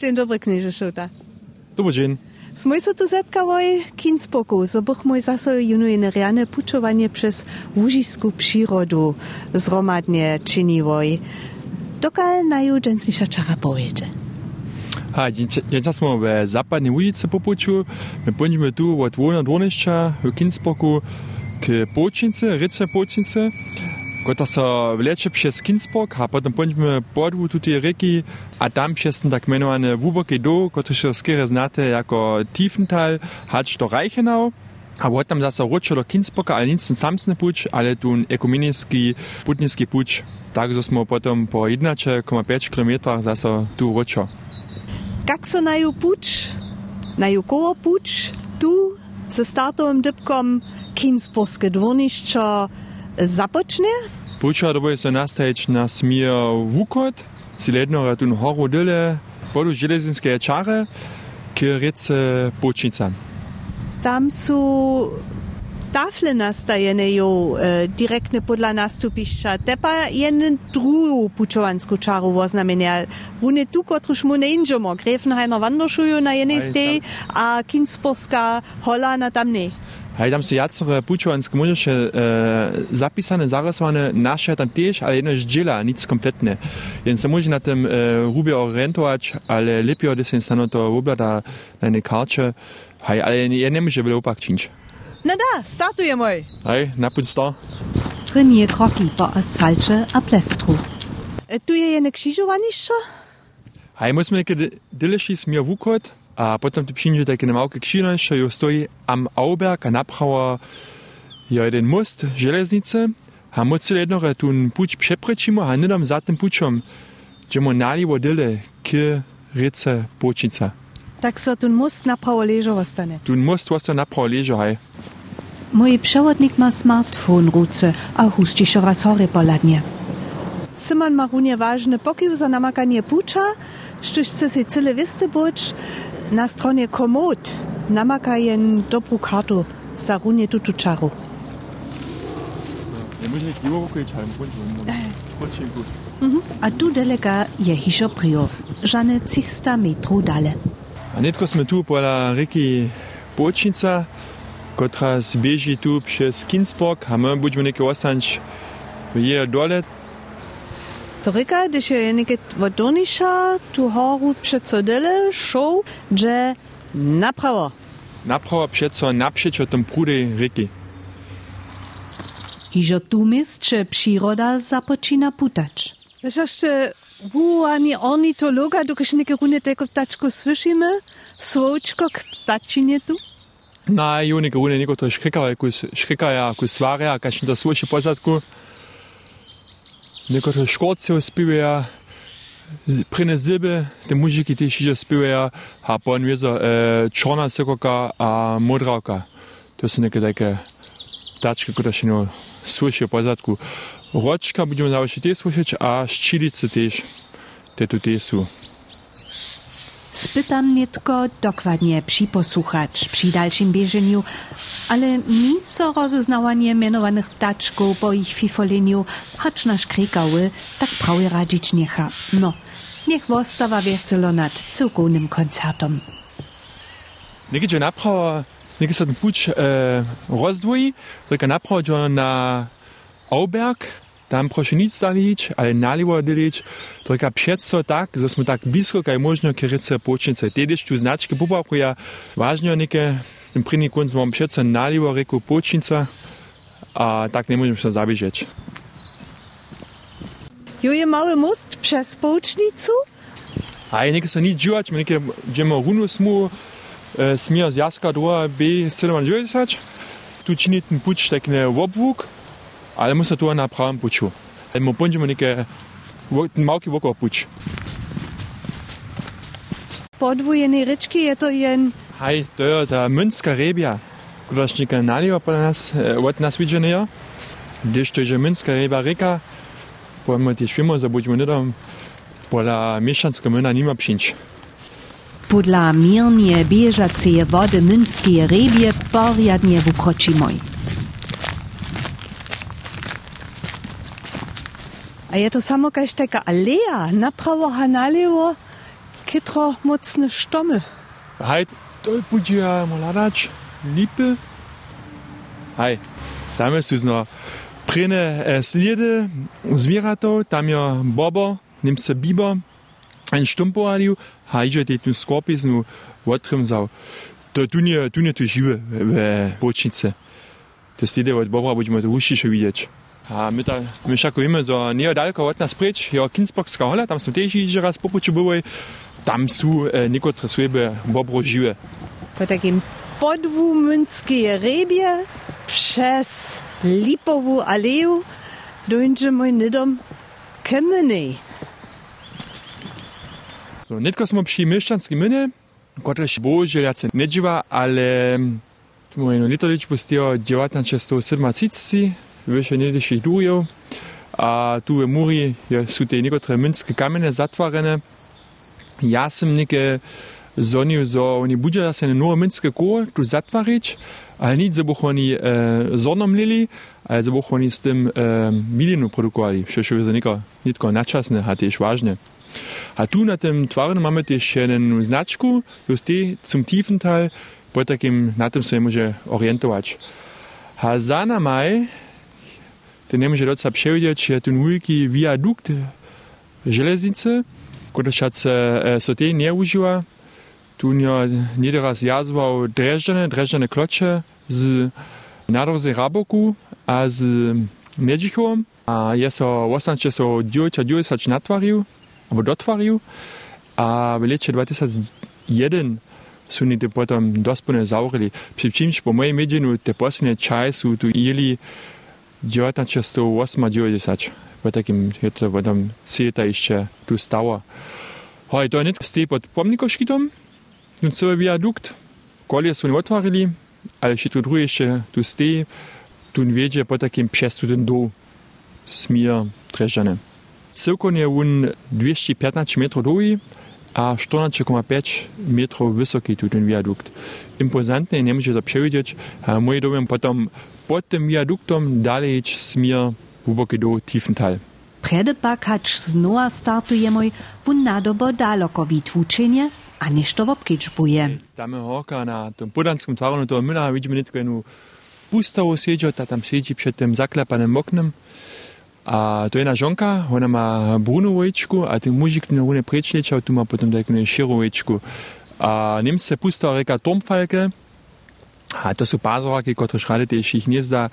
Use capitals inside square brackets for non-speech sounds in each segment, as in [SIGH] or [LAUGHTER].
Dzień dobry, knieże Šuta. Dobry dzień. Sme sa tu zetkali kinspoku, zo bychmo zase junujene riane pučovanie przez łużisku przyrodu zromadnie czynivoj. Dokal naju dżensnisza czara pojedzie. A, dzisiaj smo w zapadnej ulicy. My będziemy tu od Wona Dworniszcza w Kinspoku k Poczynce, Rycze Poczynce. Gott so vleče přes Kinspok, a potom pojďme podvu tuty řeky a tam přesně tak jmenované Vuboky do, které skvěle znáte jako Tiefental, hač do Reichenau. A potem zase roče do Kinspoka, ale nic samsny puč, ale tu ekumenický putnický puč. Takže jsme potom po 1,5 km zase tu ročo. Jak se na ju puč? Na ju koho puč? Tu se státovým dybkom Kinsporske dvornišče, započne? Poča dobo je se nastaječ na smier Vukot, ciledno ratun horo dele, bodu železinske čare, ki rece počnica. Tam so tafle nastajene jo e, direktne podla nastupišča, te pa je drugo pučovansko čaro voznamenja. Rune tu, kotruš mu ne inžemo, Grefenhainer Wanderschule na jednej stej, a Kinsporska hola na tam ne. Hej, tam su jacere pučovanske možeše e, zapisane, zarysovane, naše tam tež, ale jedno ždžela, nic kompletne. Jen se može na tym e, rubie orientować, ale lepiej, gdy się stano to oblada na jednej karcie. Hej, ale ja nie może wiele opak czynić. Na da, startujemy. Hej, napój sto. Trainier kroki po asfalcie a plestru. E, Tu je jedne krzyżowaniszcza? Hej, musimy niekedy dyleši smier Wukot, a potem tu przyjdzie takie małe krzyżowanie, jo stoi am Auberg, a naprawa je jeden most, železnice, a moc jedno tu puć przeprečimo, a nidam za tym pučom, džemo nalivo dyle k rece Počnica. Tak so tu most naprawo leżo ostane. Tu most was naprawa leže, hej. Mój przewodnik ma smartfon ruce, a hustisze raz hory poladnie. Simon ma runie ważne pokiw za namakanie pucza, sztuś chce si cyle wysty buć, na stronie komod namakajen dobru kartu za runie. Ja. [LAUGHS] A tu delega je hišo prio, žane 300 metrów dale. A netko sme tu pola reki Počnica, która zbieži tu przez Kinsburg, a my budeme neke ostanč v je dole. To ryka, gdyż je niekie wodonisza, tu horu przecodele, show, że naprawo. Napravo přeco napšeč o tom prudej reki. Hižo tu mistče przyroda započina putać. Wiesz jeszcze, wu ani ornitologa, dokiż niekie runie tego ptaczku słyszymy, słoczko k ptačinie tu? Na ju neke rune neko to škrikaja, kus škrikaja, kus svarja, kašn to sluši pozadku. Neko некоторые шкотцы успевают, принезибы, те мужики те еще успевают, а по анвиза черная секока, а мудралка. To są neke takie taczki, które się nie słyszy po zadku. Roczka będziemy zawsze też słyszeć, a szczelice też, te tutaj są. Spytam nietko dokładnie przyposłuchać przy dalszym bieżeniu, ale mi so rozeznałanie mianowanych ptaczków po ich fifoleniu, choć nasz krikały, tak prawie radzić niecha. No, niech wostawa weselo nad cukownym koncertom. Nekaj, če napravo, nekaj se ten puč e, rozdvoji, reka napravo, že na Auberg, tam prošenica lič ali nalivo lič, to je pšetco tak, da smo tak blisko, kaj je možno, ker se počnice tedeš tu značke pupa, ko ja, je važno neke, in pri nikon smo pšetce nalivo rekel počnica, a tak ne možemo se zabižeč. Jo je mały most przez połcznicu? A ja nie chcę nic dziwać, my nie chcemy runu smu, smija z jaska dwa, b, 97. Tu czyni ten pucz taki obwóg, ale my se tu na pravem puču. In mu ponudimo neke malki vokov puč. Podvojeni rečki je to jen. Haj, to je ta münska rebja, kulašnika naliva pa nas, e, od nas viđenija. Když to je že münska reba reka, pojmo ti švimo, zabudimo nedom, pola mešanska mena nima pšinč. Podla mirnie bieżacej wody męckiej rybie poriadnie wukroci moj. A je to samo kaž taka aleja, napravo a nalevo, kytro mocne štomy. Hej, to bude ja hľadať lipy. Hej, tam sú zno prene e, sliedy zvieratov, tam je bobo, nim se biber, ein štumpovaliu, a idzie tej tu skorpiznu odtrymzał. To tu nie, tu nie tu žiwe w bočnice. Te sliedy od bobra budeme to ušiše vidieť. A my, ta, my všako víme, že nie je daleko od nás preč, je Kinsboxská hola, tam som tiež idzie raz popuču boli, tam sú e, niektoré svojbe bobro žive. Po takim podwu Münskiej Rebie przez Lipową Aleju dojdziemy nidom Kemeny. So, netko smo przy mieszczanskim mynie, kotreś boże jace nie ale tu moje liczbu z tego 1937, wysze niedyszych dujów, a tu w Muri są te niektóre męskie kamienie zatwarene. Ja sam niekie zoniu, zo oni budzie zase nowe męskie koło tu zatwarić, ale nic, żeby oni e, zornom lili, ale żeby oni z tym e, milinu produkowali, przecież jest niko, nitko naczasne, a też ważne. A tu na tym twarnym mamy też jedną znaczku, just die zum Tiefental, po takim na tym sobie może orientować. A za to nie może doca przewidzieć, ten wielki viadukt żeleznicy, który się so tej nie używa, tu nie raz jazwał dreżdżane, dreżdżane klocze z nadrozy Raboku, a z Miedzichom, a je so ostatnio so 9 natwarił, albo dotwarił, a w lecie 2001 są oni to potem dospone zaurili. Przy czymś po mojej miedzinu te poslednie czasy tu jeli 1998 po takim, je to potem ceta jeszcze tu stało. Hoj, to nie stoi pod pomnikoškitom, ten cały viadukt, kolie są otwarili, ale się tu jeszcze tu stoi, tu wiedzie po takim przez tu ten dół, smir treżane. Cyrkonie on 215 metrów długi, a 14,5 metrów wysoki tu ten viadukt. Impozantne, nie może to przewidzieć, moje domy potem pod tym viaduktom dalej smir głęboki do Tiefental. Prede pak hacz znowa startujemy w nadobo daleko wytwuczenie, a niż to wobkiczbuje. Tam horka na tym podanskim twarzu, to my widzimy nie tylko pustawo siedzieć, a tam siedzi przed tym zaklepanym oknem, a to jedna žonka, ona má brunu vojčku a ten mužik ten rune prečliečal, tu má potom takú širú vojčku. A Němce se pustila reka Turmfalke, a to sú pázoraky, ktoré šrady tiež ich nezdá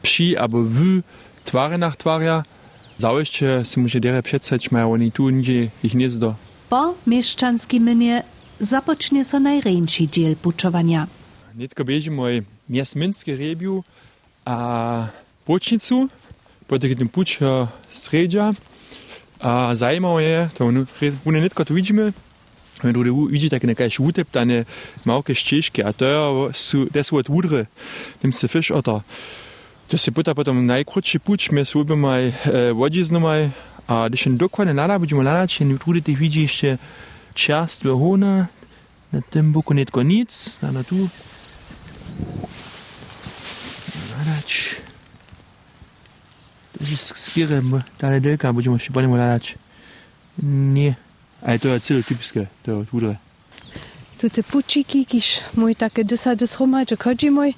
pši abo v tvare nach tvaria. Zauješte si môže dere předsať, majú oni tu nigdzie ich nezdo. Po mieszczanskim mynie zapocznie so najrejnší dziel puczowania. Netko bieži môj miestminský rebiu a počnicu, potegnil puč eh, uh, sređa. Uh, zajmao je, to on je netko to vidimo, Wenn du die Üge da keine Schute dann eine Marke Schischke, da so das wird Wudre, nimmst du Fisch oder das ist Butter potom najkrutši puč, mi so bi maj eh, vodi znomaj, a da še dokva ne nada, budemo nada, če ne trudite vidi še čast v hona, na tem boku netko nic, na tu. Nadač. To jest skierę, dalej delka, będziemy się potem ladać. Nie. Ale to je celé typické, to je udre. Tu te pučíky, kiž môj také desade schromadže chodí môj,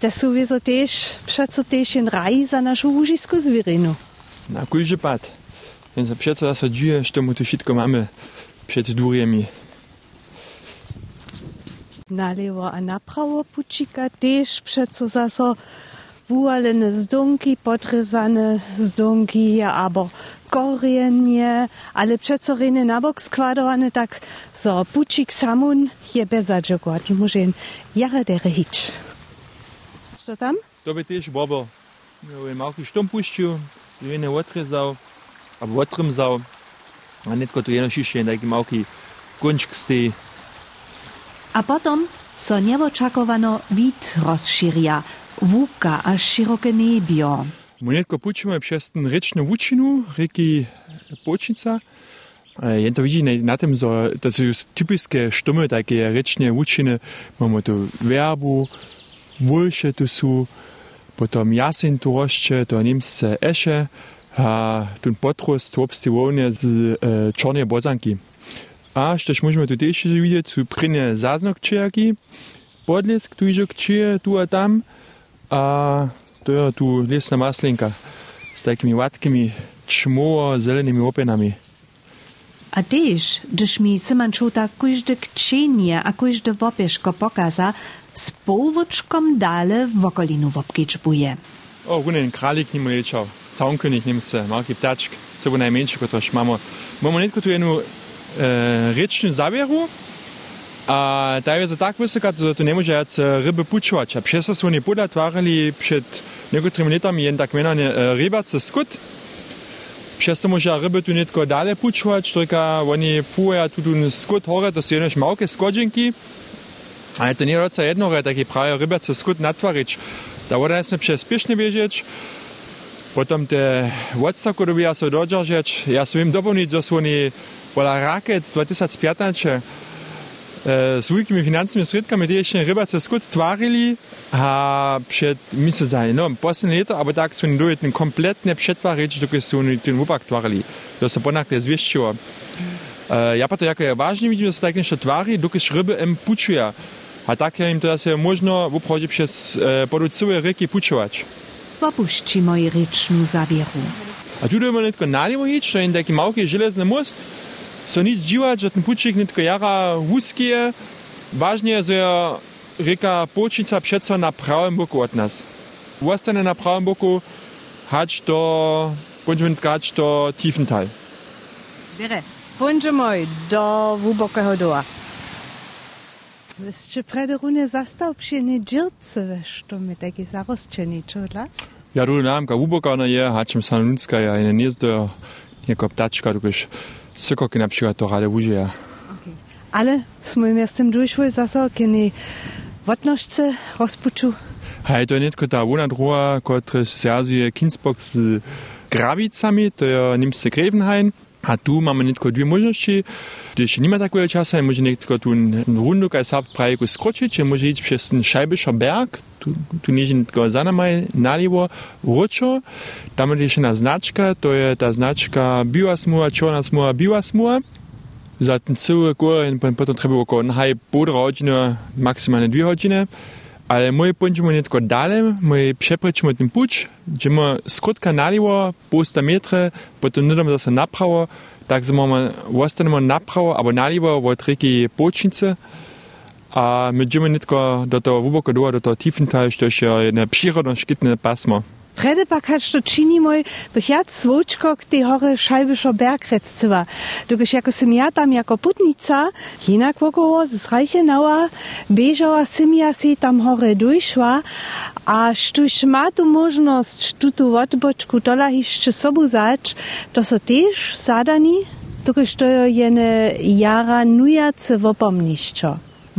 te sú viezo tiež, přeco tiež jen raj za našu úžisku zvierinu. Na kujže pad. Jen sa přeco zase džuje, što mu tu všetko máme před dvúriemi. Nalevo a napravo pučíka tiež přeco zase vualene zdunki, podrezane zdunki, abo korienie, ale přeco riny nabok składowane tak, so pučik samun je może jen jara dere hič. Co tam? To by tiež bobo. Jo, je malký štompušťu, je odrezal, abo odtrymzal, a netko tu jedno šišie, taký malký kunčk stej. A potom so nieočakovano vid rozširia, Wuka a široke nebio. Monetko pučíme přes ten rečnú vučinu, rieky Počnica. Jen to vidí na tym, że to są typické štomy, takie rečne vučiny. Mamy tu werbu, wulše tu sú, potom jasin tu rošče, to Niemce eše, a ten potrus tu obstivovne z e, čornej bozanky. A štož môžeme tu tiež vidieť, sú prine záznokčiaky, podlesk tu kčie, tu a tam. a to je tu lesna maslinka s takimi vatkimi čmo-zelenimi openami. A tež, gdyż mi Syman czuł takuś do kcienie, akuś do wopieszko pokaza, z półwoczką dale w okolinu wopki czpuje. O, gunen kralik nimo ječal, saunkönig nim se, malki ptačk, se bo najmenjši kot oš. Imamo, imamo netko tu eno eh, e, rečno zavjeru, a ta je za tak wysoka, że to nie może jak ryby puczować. A przez to są oni podatwarili przed niektórymi latami jeden tak mianowany e, rybacy skut. Przez to może ryby tu nie tylko dalej puczować, tylko oni pływają tu skut hore, to są jenoś małe skodzinki. Ale to nie jest jedno, że taki prawie rybacy skut natwarić. Da woda jest przez spiesznie wiedzieć. Potem te odsaku dobiją się dodrzeć. Ja sobie im dopełnić, że są oni wola rakiet 2015 z wielkimi finansowymi środkami też rybacy skut twarili, a przed, mi się zdaje, no, poslednie lata, ale tak są do ten kompletnie przetwarić, dokąd są ten wupak twarili. To się ponakle zwieściło. Ja pa to jako je ważne widzimy, że tak jeszcze twari, dokąd ryby im puczuje. A tak ja im to jest można w obchodzie przez e, podu całe rzeki puczować. Popuści moi rycznu zawieru. A tu dojmy nie tylko naliwo hić, to jest taki mały żelazny most, so nic dziwać, że ten pučik nie tylko jara wózki je, ważne jest, że rzeka Počica przeco na prawym boku od nas. Ostane na prawym boku, hać do, będziemy tkać do Tiefental. Bere, bądź mój, do głębokiego doła. Jeszcze przed runie zastał przy nie dzierce, wiesz, to mi taki zarosczeni, czudla? Ja tu nam ka uboka na je, hačem sanunska ja i nie do jako ptačka, dokąd sykoki na przykład to rade użyja. Okay. Ale jsme z tym došli zase, kiedy vodnožce rozpuču. Hej, to je netko ta vona druga, kotre serzuje Kinsbock z Gravicami, to je Nimse Grevenhain. A tu mamy netko dwie możliwości. Gdyż nie ma tak wiele czasu, może netko tu rundu, kaj sa prawie skroczyć, może iść przez ten Scheibischer Berg, tu, tu nie netko za nami naliwo, Ruczo. Tam jest jeszcze znaczka, to je ta znaczka biła smuła, czarna smuła, biła smuła. Za ten cały gór potem trzeba około najpierw półtora godziny, maksymalnie dwie godziny. Але ми мој не му нетко ми мој препречимо тим пуч, ќе му скотка наливо, метри, метра, потом недам да за направо, так се мама останемо направо, або наливо во треки почнице, а ми диме не нитко до тоа вубоко дуа, до тоа тифентал, што е една природно шкитна пасмо. Prede pak hat to čini moj, bych ja cvočko k tej hore Šajbišo Bergrecova. Dokiž jako ja tam jako putnica, jinak około z Reichenauer, bežala ja si tam hore dojšla, a štuž ma tu možnost tutu odbočku jeszcze sobu zač, to so tež zadani, dokiž to je jene jara nujace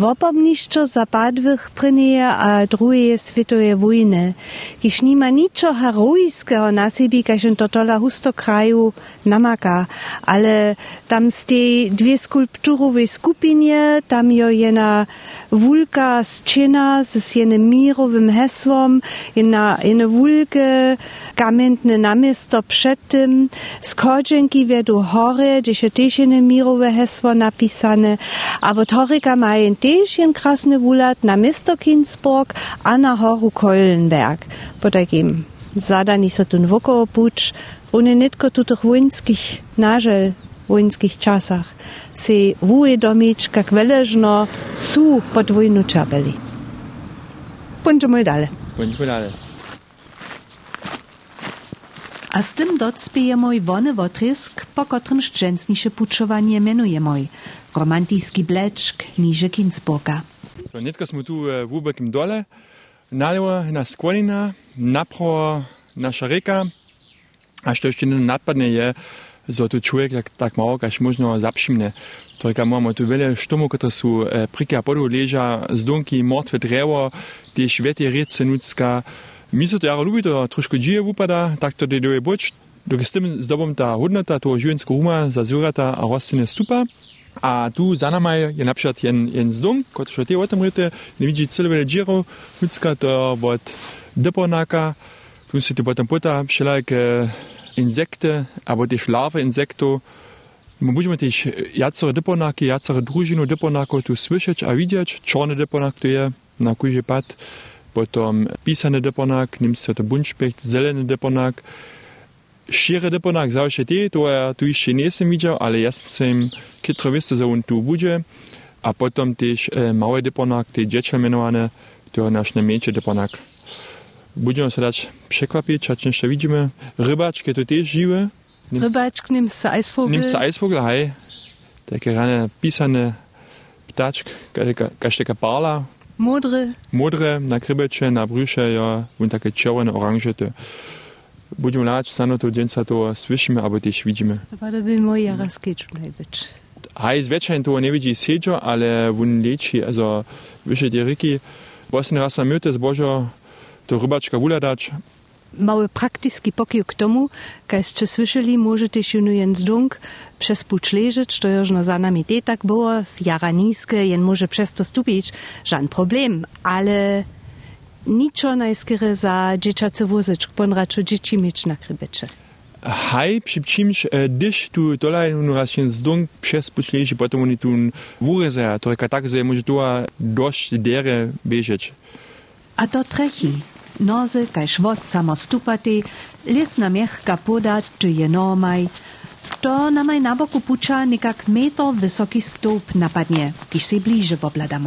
wopomniščo. Zapadłych prynie a drugiej światowej wojny, kiż nima niczo heroiskiego na siebie, każ to tola husto kraju namaka, ale tam z tej dwie skulpturowej skupinie, tam jo jena wulka scena z jenym mirowym hesłom, jena, jene wulke kamienne namisto przed tym, z kodzenki wiedu hory, gdzie się też jene mirowe hesło napisane, a od horyka mają też Podaješjen Krasnevulat namesto Kinzburg, a na horu Keulenberg. Potajim, zada niso tu vokolo puč, oni netko tutih vojenskih nažel, vojenskih časah, se vuje domič, kak veležno su pod vojnu čabeli. Pojďme dále. Pojďme dále. A s tym docpijemy wony w otrysk, po którym szczęsnisze puczowanie menujemy romantijski blečk niže Kinzburga. Netka smo tu eh, v Ubekim dole, nalevo nas konina, napro naša reka, a što ještě napadne je, že tu človek tak, tak malo, kaž možno zapšimne. Torej, imamo tu vele štomu, kot so eh, prike podu leža, zdonki, mrtve drevo, tiež vete rece nutska. Mi se to jaro ljubi, to trošku džije upada, tak to deluje boč. Dok s tem zdobom ta hodnota, to živensko uma, zazurata, a rostline stupa. A tu za nami je na przykład jen, jen zdung, który ty o tym ryte, nie widzi całe dziro, ludzka to od deponaka, tu się ty potem pota wszelakie insekty, albo też larwy insektów, My budeme też jacore dyponaki, jacore družinu dyponaków tu słyszeć a widzieć. Czarny dyponak to je na kujże pad, potom pisany dyponak, niemcy to buntspecht, zeleny dyponak, Šire deponak zawsze te, to ja tu nie jestem widział, ale jestem kitro wiedzę, że on tu będzie. A potom też e, mały deponak, te dzieci mianowane, to nasz najmniejszy deponak. Będziemy się dać przekwapić, a często widzimy. Rybaczki to też żywe. Rybaczk, nimmst du Eisvogel? Nimmst du Eisvogel, hej. Takie rane pisane ptaczk, każ taka parla. Modre. Modre, na krybecze, na brzusze, ja, i takie czerwone, oranże. To. Budeme lać, sano to dźenca to słyszymy, albo też widzimy. To by by mój jaraz kicz być. Hej, zwyczajnie to nie widzi siedzo, ale on leczy, also wyżej die ryki. Właśnie raz na myte zbożo, to rybaczka wuladać. Mały praktyczny pokił k tomu, kajście słyszeli, możecie się jen zdung przez pucz leżeć, to już na za nami tak było, z jara niskie, jen może przez to stupić, żaden problem, ale niczo najskiery za dzieciacy wozycz, ponradczo dzieci mieć na krybecze. Hej, przy czymś, gdyż tu dolaj no raz się zdung przez pucz leży, potem oni tu wurezają, to jest tak, że może tu dość dere bieżeć. A to trechi. Nozy, kaj švot samo stupati, lesna mehka poda, czy je normaj. To na maj na boku puča nekak meter wysoki stoup napadnie, kiž se bliže poblada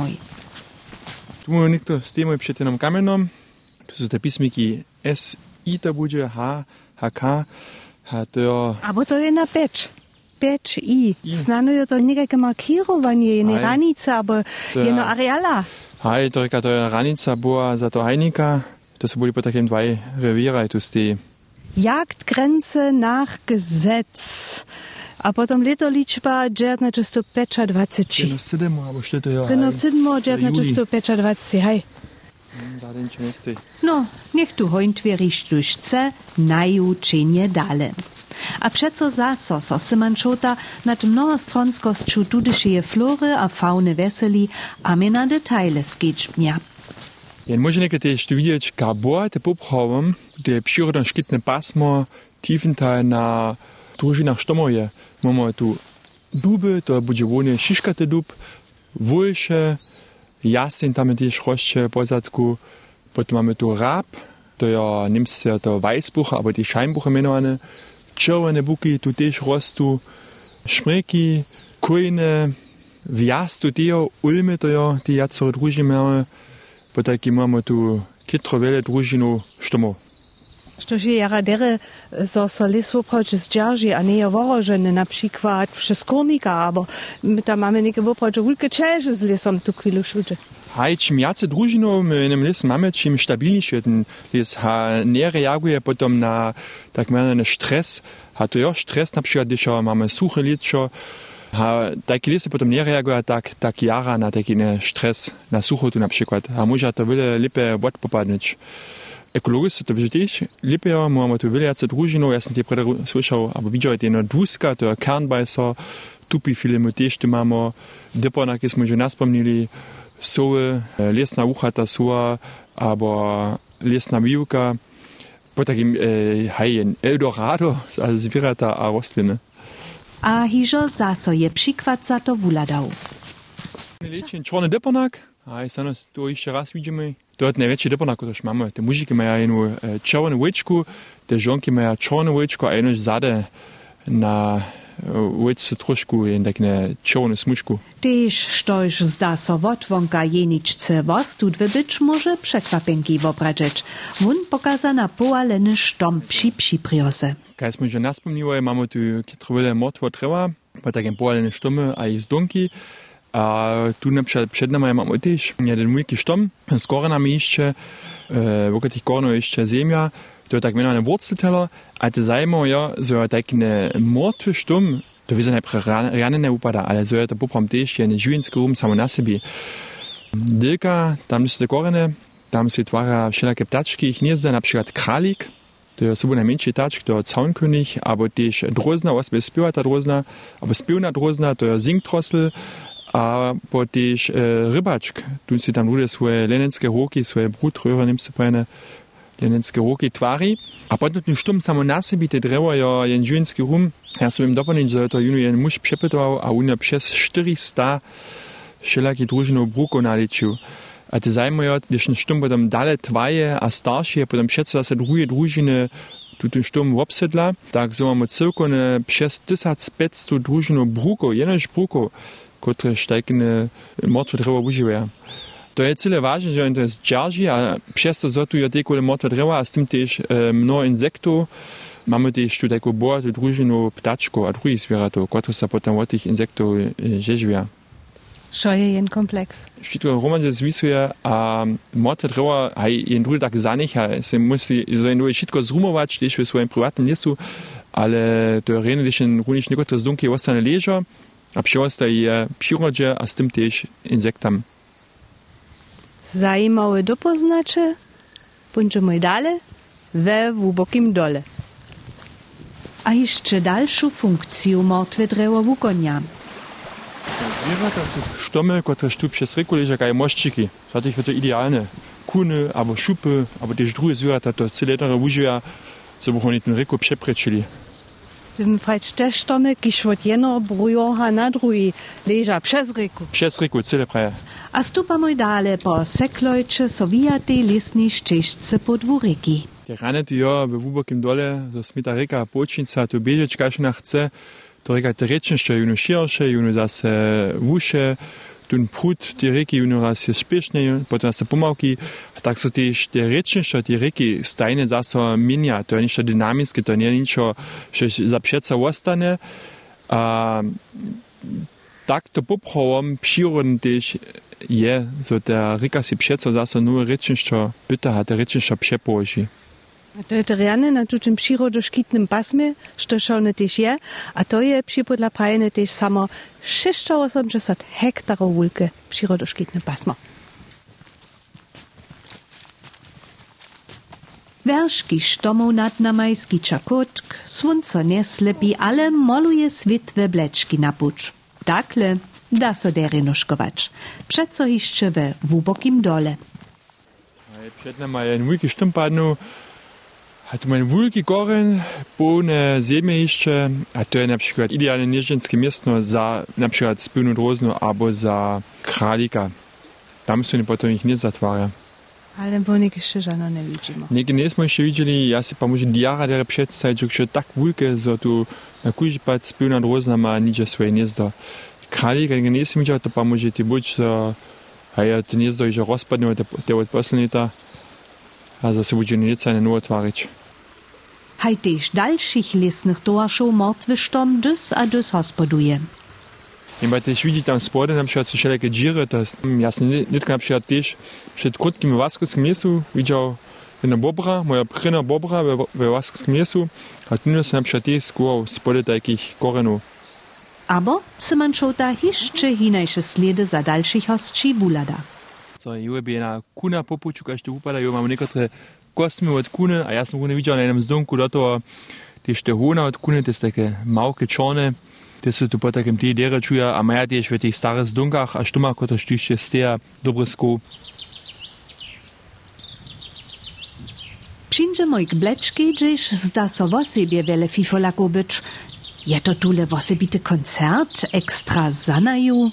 moj. Tu mamy niekto z tým przetynom kamenom. Tu są te pismiki S, I to bude, H, HK. A to jo... Abo to je na peč. Peč I. I. Znano je to nekakve markirovanje, ne Aj. ranica, abo To je- jedno areala. Hej, to reka, to je ranica była za to hajnika. To są byli po takim dwaj rewiraj tu z tej. Jagdgrenze nach Gesetz. A potom letoliczba 1925. No sedem, albo što to jo. Rino sidmo Juli. 1925, hej. Da, den čo nestej. No, niech tu hońtwieriš tuž chce, najučenje dale. A přeco zaso so Simančota nad mnohostronskostču tudyšeje flory a fauny veseli, a my na detaile skečbnja. Jen może niekde też tu widzieć kabor, te popchowem, te przyrodą szkitne pasmo, tiefental na družinah štomo je. Imamo tu dube, to je buđevonje šiškate dub, volše, jasen tam je tiež rošče pozadku, potem imamo tu rab, to je nemce to vajsbuche, aber die šajnbuche menované, červené buky tu tiež rostú, šmreky, kojne, vjaz tu tiež, ulme to je, tie jacero družiny máme, potem imamo tu kitrovele družinu štomo. Sztomo. Što je jara dere, so so leswo proč z džarži, a ne je vorožene, na przykład przez kurnika, abo my tam mamy neke voproče vulke čeže z lesom tu kvilu šuče. Haj, čim jace družinov my nem les mamy, čim stabilniejszy ten les ha nie reaguje potom na tak miany stres, ha to jo stres na przykład, když mamy suche lietšo, ha taki les potom nie reaguje tak, tak jara na taki ne stres, na suchotu na przykład. Ha może to wiele lepiej odpopadnąć. Ekologicy to widzisz, lepiej mamy tu wiele jace drużinov, ja sam te prede albo widział te no dwuska, to je kernbajser, tupi filmy też tu mamy, dyponak, jak smo już naspomnieli, soły, lesna uchata soła, albo lesna miłka, po takim e, hej, Eldorado, also zwierzęta a rośliny. A hižo zaso je przykład za to wuladał. Lečen čorny dyponak, a i sano to jeszcze raz widzimy. To jest największy dyponak, który mamy. Te muzyki mają jedną e, czerwoną łyczku, te żonki mają czarną łyczku, a jedno zade na e, łyczce troszkę tak na czerwoną smuszku. Tež štož zda so wotwonka jeničce wostut wybyć może przekwapenki wopradżeć. Wun pokaza na poaleny sztom psi psi priose. Kaj smo že naspomnili, imamo tu kitrovele motvo dreva, pa takie polene štomy, a i zdonki. A tu napríklad przed nami mamy też jeden wielki štom z korenami jeszcze, e, wokół tych korenów jeszcze ziemia, to jest tak mianowane wurzelteller, a te zajmo ja, so taki motwy štom, to wiedzą najpierw rany nie upada, ale so je to poprom też jeden żywienski rum samo na sobie. Dilka, tam są te korene, tam się twara wszelakie ptaczki, ich nie zda na przykład kralik, to je sobą najmniejszy taczk, to Zaunkönig, aber też drozna, was by spiewata drozna, aber spiewna drozna, to je zinktrosl, a po też e, rybaczk. Tu się tam ludzie swoje lenenskie hoki, swoje brutröhre, nimmst du fajne, jeneckie roky twari. A potem ten sztum samo na sobie te drewo jo jen dźwięcki rum. Ja sobie im doplnić, że to junu jen muž przepytował, a on przez 400 wszelakie drużyny bruko naliczył. A te zajmują, když ten sztum potem dalej twaje, a starsze, potem przez zase drugie drużyny tu ten sztum obsedla, tak so mamy cyrkone przez 1500 drużynów bruko, jenoż bruko, które sztajkine motwe drewo używają. To je ważne, że on to jest dzierży, a przez to zotują tylko motwe drewa, a z tym też e, mnoho insektów. Mamy też tu taką bogatą drużynę ptaczków, a drugich zwierzętów, które się potem od tych insektów e, rzeźwią. Šo je jen kompleks? Šitko roman se zvisuje, a motve drewa, a jen drugi tak zanicha, se musi, drugi šitko zrumować, też w swoim prywatnym lesu, ale to je rene, když jen runič niekotore z dunky ostane ležo, a přirostaje je přirodže a s tym też insektam. Zajímawe dopoznacze, pójdziemy dalej, we głębokim dole. A jeszcze dalszą funkcję martwe drewo wykonia. Zwierzęta są sztomy, które tu przez ryku leżą, jak moszczyki. Dlatego to idealne. Kuny, albo szupy, albo też drugie zwierzęta, to cyletere używa, żeby oni ten ryku przeprečili. tym pač teštome, ki švot jeno brujoha na drugi, leža přes reku. Přes reku, cele praje. A stupamo dalje po seklojče sovijatej lesni ščešce po dvu reki. Te rane tu jo v Vubokim dole, to smita reka Počnica, tu bežečka še na chce, to reka te rečenšče, juno širše, juno zase vuše tun prut die reki junoras je spešneje, potem se pomavki, tak so ti šte rečnišo, ti reki stajne zaso minja, to je nišo dinamijski, to nije nišo še zapšeca ostane. A, tak to popravom pširon tež je, so ta reka si pšeco zaso nuje rečnišo, pita ha ta rečnišo pšepoži. To rjane na tutem przyrodoszkitnym pasmie, što šone też je, a to je przypodla prajene też samo 680 hektarów wulke przyrodoszkitne pasmo. Werszki sztomą nad namajski czakotk, słońco nie slepi, ale moluje switwe bleczki na pucz. Takle da so derynuszkować. Przeco jeszcze we głębokim dole. Przed nami jest wielki sztumpadnu, a tu mamy wielki koren, pełne ziemię jeszcze, a to jest na przykład idealne nieżdżęckie miejsce za na przykład spilną droznu albo za kralika. Tam są potem ich nie zatwarja. Ale bo nie jeszcze żadno nie widzimy. Nigdy nie ještě viděli, já si pa můžem diara dere představit, že je tak velké, že tu na kůži pad spilná drozna má niče svoje hniezdo. Králíka, když nejsem viděl, to pa může ty buď, že hej, to hniezdo že rozpadne, to je od poslednita, a zase bude nic ne otváriť. Haj też dalszych lesnych towarszów martwy sztom dys a dys hospoduje. Ima też widzi tam spody, na przykład wszelakie dziry, to jasne nitka na przykład też przed krótkim waskowskim lesu widział jedna bobra, moja pryna bobra we, we waskowskim lesu, a tu jest na przykład też skór spody takich korenów. Abo se man szota jeszcze hinajsze sledy za dalszych hostczy bulada. Co je by na kuna popuču, kaž to upada, jo máme niektoré kosmy od kuny, a ja som kuny videl na jednom zdunku do toho, tiež te hóna od kuny, to jest také małke čorne, to sú tu po takém tý derečuja, a maja tiež v tých starých zdunkách, a štuma, koto štíšte steja dobre skó. Przyjdzie moj k bleczki, gdzieś zda so o siebie wiele fifolaków być. Je to tule wosebity koncert, ekstra zanaju.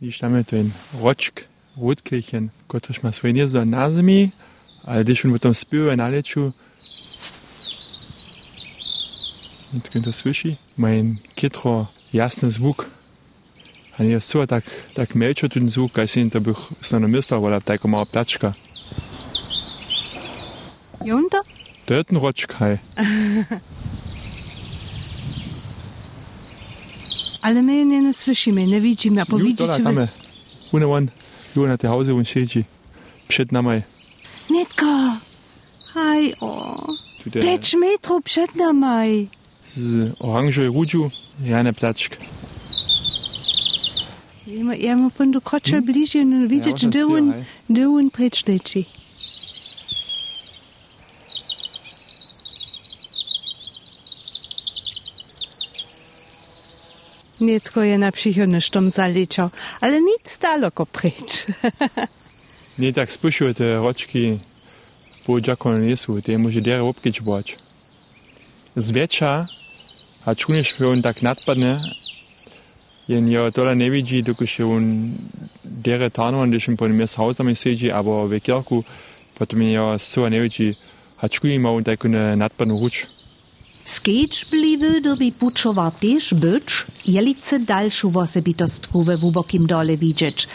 Když tam je ten ročk, Rotkirchen, kotrež má svoje hniezdo na zemi, ale když on potom spíva na leču, keď to slyší, má jen kytro jasný zvuk. A nie jest tak, tak melčo ten zvuk, kaj si to bych snadno myslel, vola tako mała ptačka. Junta? To je ten ročk, hej. Ale my nie, nie słyszymy, nie widzimy, a Ju, powidzicie dola, tam je. Une on, ju na te hauze un siedzi. Przed nami. Netko! Haj, o. Tu te Pięć metrów przed nami. z oranżowej rudżu, jane ptaczk. Ja, ja mu pun do krocze bliżej, no widzieć, właśnie gdzie on, haj. gdzie on precz leci. Netko je na przychodny sztom zaleciał, ale nic daleko precz. [LAUGHS] Nie tak spuszują te roczki, bo dżakon nie są, te może dere obkiczbować. Zwiecza, a czuniesz, że on tak nadpadne, jen jo tola nie widzi, dokud on dere tarnovan, když on po mě s hausami sedí, abo ve kirku, potom jo zcela nie widzi, a čkují ma on tak nadpadnu ruč. Sketch bliwy dobi puczowa też być, jelice dalszą osobitostku we wubokim dole widzieć.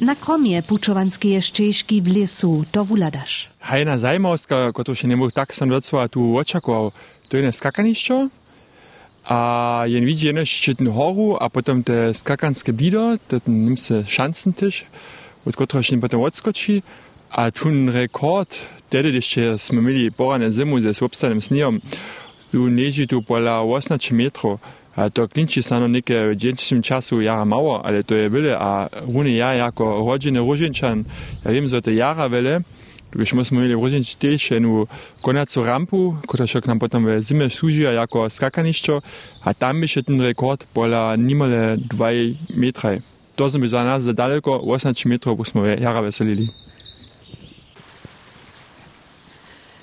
Na kromie pučovanski je ščeški v lesu, to vladaš. Hajna zajmavska, kot to še ne bo tak sem docela tu očakoval, to je ne skakanišče, a jen vidi jedno ščitno horu, a potem te skakanske bido, to njim se šancentiš, od kotraš jim potem odskoči, a tun rekord, tede, dešte smo imeli porane zimu z obstanem snijom, tu neži tu pola 18 metrov, a to klinči sa na neke v djenčnim času jara mało, ale to je vele, a rune ja jako rodziny Różinčan, ja wiem, że to jara vele, Když my jsme měli v Rožinči tež jednu konacú rampu, ktorá však nám potom v zime slúžia ako skakanišťo a tam by ten rekord bola nimale 2 metre. To sme za nás za daleko 18 metrov, bo sme jara veselili.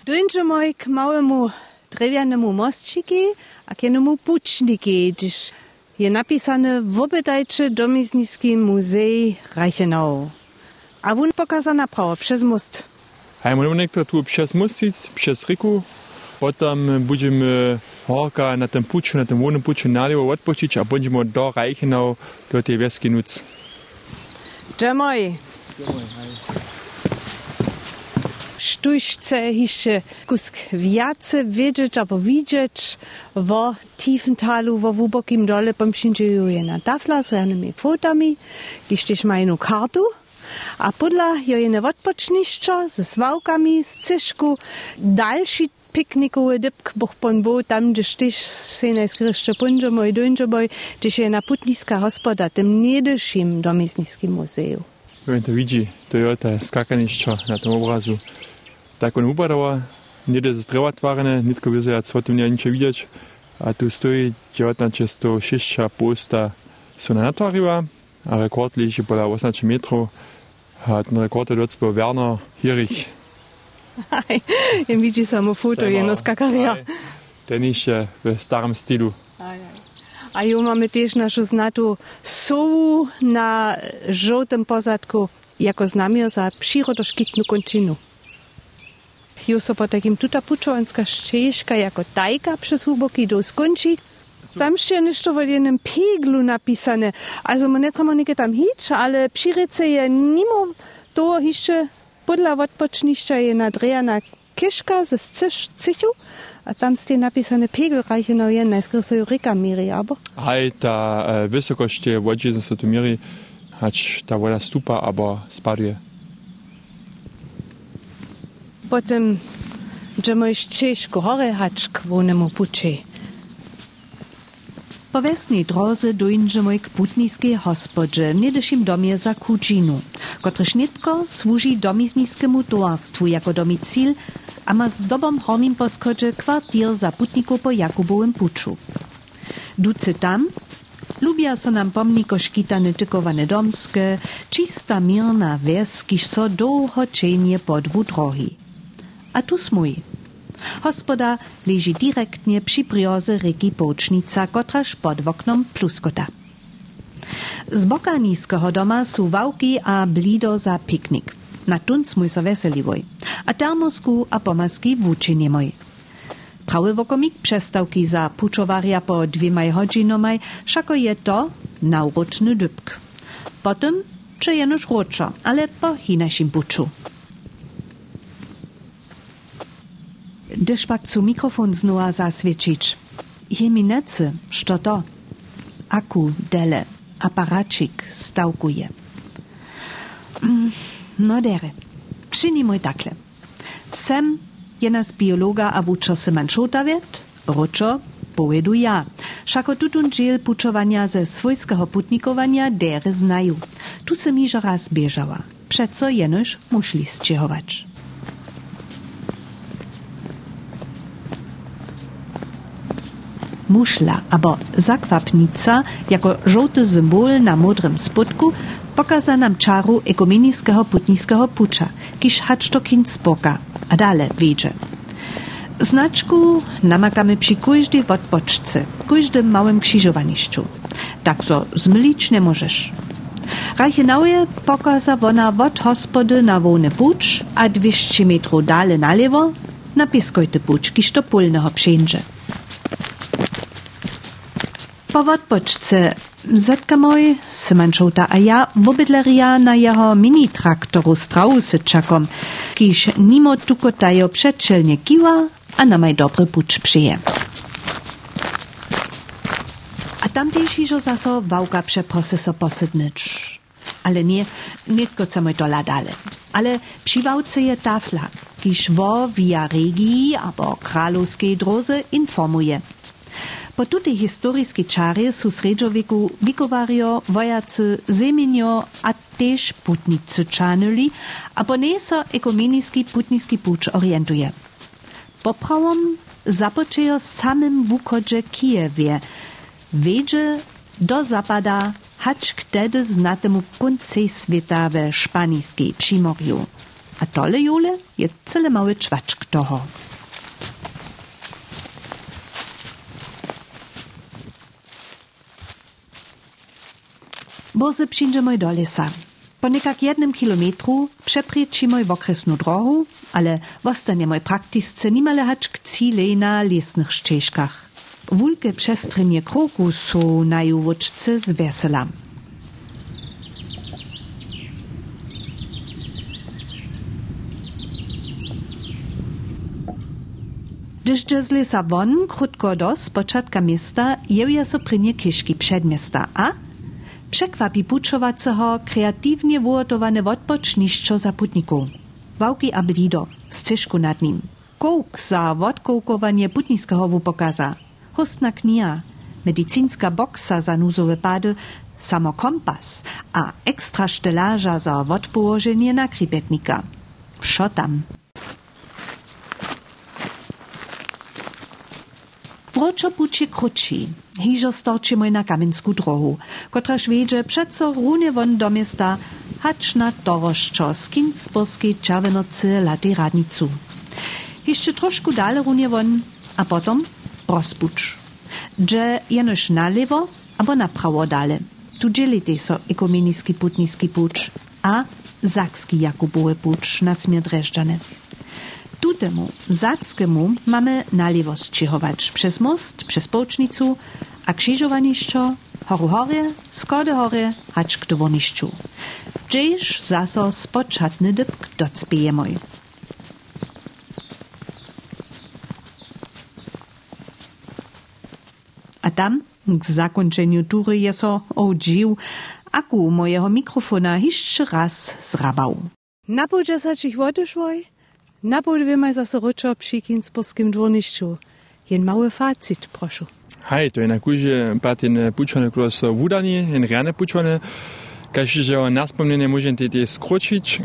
Dojdźmy moj k małemu drewianemu mostčiki a kenemu pučniki, gdyż je napisane w obydajczy domizniskim muzei Reichenau. A wun pokazana prawo przez most. A my niektóre tu przez Mustic, przez Riku, potem będziemy horka na tym puczu, na tym wolnym puczu nalewo odpoczyć, a będziemy do Reichenau, do tej wioski nuc. Dżemoj. Sztuś chce jeszcze kusk wiace wiedzieć albo widzieć w Tiefentalu, w Wubokim dole, pomszynczyju je na tafla z rannymi fotami, gdzieś mają kartu, a podla jo je odpoczniszczo ze swałkami, z cyszku, dalszy piknikowy dybk, boch pon bo tam, gdzie tyś się najskryszcze punże moj dunże boj, gdzieś je na putniska hospoda, tym niedyszim domizniskim muzeum. Wenn to widzi, to je to skakanišćo na tom obrazu. Tak on upadała, nie to zdrowa twarne, nitko by se co tym nie nicze widzieć, a tu stoi 1906 posta so na natwariła, a rekord liczy pola 18 metrów, a ten rekord dort był Werner Hierich. Jen widzi samo foto, jedno skakaria. Ten jeszcze w starym stylu. A jo mamy też naszą znatą sowu na żółtym pozadku, jako znamię za przyrodoszkitną kończynu. Jo so po takim tuta puczowanska ścieżka jako tajka przez huboki do skończy. Tam jeszcze nešto w jednym peglu napisane. Also my nie trzeba tam hić, ale przyryce je mimo to jeszcze podla odpoczniszcza je nadrejana kieszka ze cychu, a tam ste napisane pegel reiche no jen, najskôr so ju rika miri, abo? Hej, ta e, wysokość wodzi ze to miri, hać ta woda stupa, abo spaduje. Potem, że możesz ciężko chore hać k wonemu puczy. Po wesnej drodze dojdziemy k putniskiej hospodzie, w niedeszym domie za Kudzinu, kotryż nitko służy domizniskiemu towarstwu jako domicil, a ma z dobom hornim poschodzie kwartier za putników po Jakubowym puczu. Ducy tam, lubia so nam pomniko škitane tykowane domskie, czysta mirna wes, kiż so długo cienie podwu drogi. A tu smój. Hospoda leży direktnie przy prioze reki Pocznica, kotraż pod oknom pluskota. Z boka niskiego doma są wałki a blido za piknik. Na tunc mój so weseliwoj, a termosku a pomaski włóczynie moj. Prawy wokomik przestałki za puczowaria po dwiemaj hodzinomaj, szako je to naurotny dybk. Potem czy jenoż ale po hinaszym puczu. Gdyż pak cu mikrofon znowa zaswiecić. Je mi necy, što to? Aku, dele, aparacik stałkuje. Mm, no dere, czynimy takle. Sem je nas biologa a wučo se manšota viet, ročo pojedu ja. Šako tutun džel pučovania ze svojského putnikovania dere znajú. Tu se mi raz biežała. Przeco jenož mušli sčehovač. Muszla albo zakwapnica jako żółty symbol na modrym spodku pokaza nam czaru ekumeniskiego putniskiego pucza, kiż hacz to spoka, a dalej wiedzie. Znaczku namakamy przy każdej odpoczce, każdym małym krzyżowaniszczu. Tak so zmylić nie możesz. Reichenauer pokaza wona od hospody na wolny pucz, a 200 metrów dalej na lewo na piskojty pucz, kiż to polnego przędzie. Po odpoczce Zetka moj, Syman Šouta a ja wobydleria na jeho mini-traktoru Strausyczakom, kiż nimo tukotajo przedczelnie kiwa, a na maj dobry pucz przyje. A tam też iżo zaso wałka przeprosy so posydnycz. Ale nie, nie tylko co to ladale. Ale przy wałce je tafla, kiż wo via regii albo kralowskiej drodze informuje. Pa tudi historijski čarje su sredžoveku vikovarijo, vojaci zeminjo, a tež putnici čanili, a po nej so ekumenijski putniški puč orientuje. Popravom započejo samim vukodže Kijevje, veđe do zapada, hač k tedy znatemu konci sveta ve španijskiej przymorju. A tole jule je cele mały czwaczk toho. Bozy przyjdziemy do lesa. Po nekak jednym kilometru przepryczymy w okresną drogę, ale wostaniemy praktycznie nimale hacz k cílej na lesnych ścieżkach. Wulke przestrzenie kroku są na juwoczce z wesela. Gdyż z lesa won, krótko dos, początka miasta, jewia so prynie kiszki przedmiasta, a Překvapí pučovaceho kreatívne vôrdované odpočnišťo za putníkov. Vauky a blído, z cešku nad ním. Kouk za vodkoukovanie putníckého pokaza. Hostná knia, medicínska boxa za núzové pády, samo kompas a extra šteláža za odpoloženie na kribetnika. Šo. Pucie kruči, hižo storčimo na kamensku drohu, kotraž wiedzie przeco runie won do miasta, hacz na toroszczo z Kinsburskiej Czerwenocy latej radnicu. Jeszcze troszkę dalej runie won, a potom rozpucz. Dże jenoż na lewo, albo na prawo dalej. Tu dzielite so ekumeniski putniski pucz, a zakski Jakubowy pucz na Tutemu Zackiemu mamy na lewo sczychować przez most, przez połcznicu, a krzyżowaniszczo, horu hory, skody hory, hacz k dowoniszczu. Gdzież zaso spoczatny dybk docpijemoj. A tam, k zakończeniu tury je so odził, aku mojego mikrofona jeszcze raz zrabał. Sa čich odešvoj? Napođe zase ročo przy kinsburskim dwornišću. Jen mały facit, proszę. Hej, to je na kúže patin ktoré sú vúdaní, jen riane pučone. Každý, že naspomnenie môžem tieto skročiť.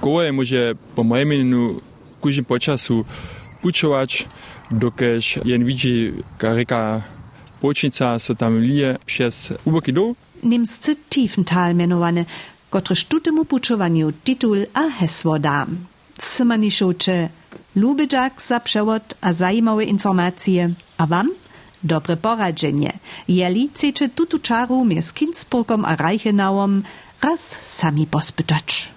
Koło je môže po mojej meninu kúžim počasu pučovať, dokež jen vidí, reka počnica sa tam lije przez uboky dół. Niemscy Tiefental menované, ktoré štutemu pučovaniu titul a hesło dám. Symani šoče, lubidžak za przewod a zajímawe informacje. A wam? Dobre poradzenie. Jeli chcecie tutu czaru między Kinsburgom a Reichenauem raz sami pospytać.